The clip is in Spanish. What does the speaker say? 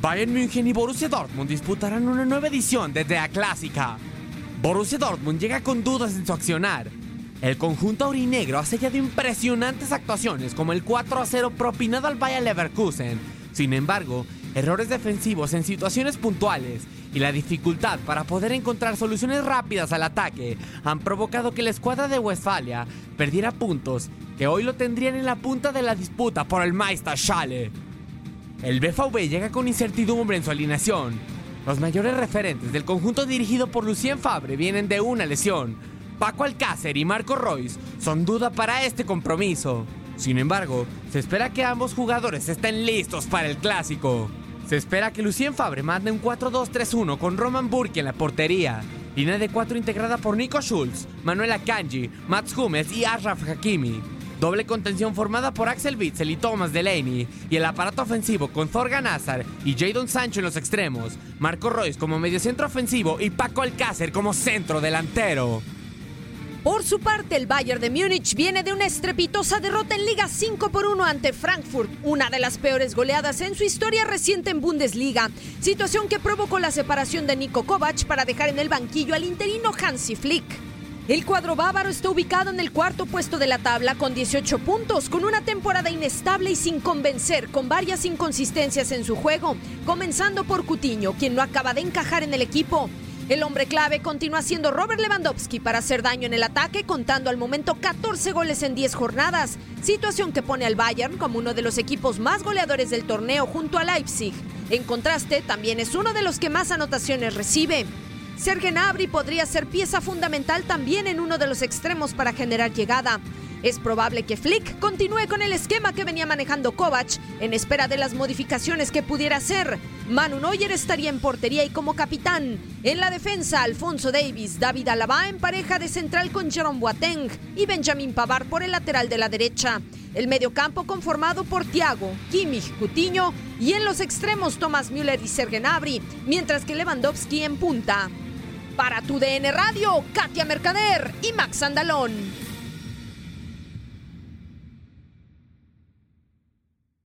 Bayern München y Borussia Dortmund disputarán una nueva edición de La Clásica. Borussia Dortmund llega con dudas en su accionar. El conjunto aurinegro ha sellado impresionantes actuaciones como el 4 a 0 propinado al Bayer Leverkusen. Sin embargo, errores defensivos en situaciones puntuales y la dificultad para poder encontrar soluciones rápidas al ataque han provocado que la escuadra de Westfalia perdiera puntos que hoy lo tendrían en la punta de la disputa por el Meisterschale. El BVB llega con incertidumbre en su alineación. Los mayores referentes del conjunto dirigido por Lucien Fabre vienen de una lesión. Paco Alcácer y Marco Royce son duda para este compromiso. Sin embargo, se espera que ambos jugadores estén listos para el clásico. Se espera que Lucien Fabre mande un 4-2-3-1 con Roman Burke en la portería. Línea de cuatro integrada por Nico Schulz, Manuel Akanji, Mats Hummels y Ashraf Hakimi. Doble contención formada por Axel Witzel y Thomas Delaney. Y el aparato ofensivo con Thorgan Hazard y Jadon Sancho en los extremos. Marco Royce como mediocentro ofensivo y Paco Alcácer como centro delantero. Por su parte, el Bayern de Múnich viene de una estrepitosa derrota en Liga 5 por 1 ante Frankfurt, una de las peores goleadas en su historia reciente en Bundesliga, situación que provocó la separación de Niko Kovac para dejar en el banquillo al interino Hansi Flick. El cuadro bávaro está ubicado en el cuarto puesto de la tabla con 18 puntos, con una temporada inestable y sin convencer, con varias inconsistencias en su juego, comenzando por Cutiño, quien no acaba de encajar en el equipo. El hombre clave continúa siendo Robert Lewandowski para hacer daño en el ataque, contando al momento 14 goles en 10 jornadas, situación que pone al Bayern como uno de los equipos más goleadores del torneo junto a Leipzig. En contraste, también es uno de los que más anotaciones recibe. Serge Gnabry podría ser pieza fundamental también en uno de los extremos para generar llegada. Es probable que Flick continúe con el esquema que venía manejando Kovac en espera de las modificaciones que pudiera hacer. Manu Neuer estaría en portería y como capitán. En la defensa, Alfonso Davis, David Alaba en pareja de central con Jerome Boateng y Benjamin Pavard por el lateral de la derecha. El mediocampo conformado por Thiago, Kimmich, Cutiño y en los extremos Thomas Müller y Serge Gnabry, mientras que Lewandowski en punta. Para tu DN Radio, Katia Mercader y Max Andalón.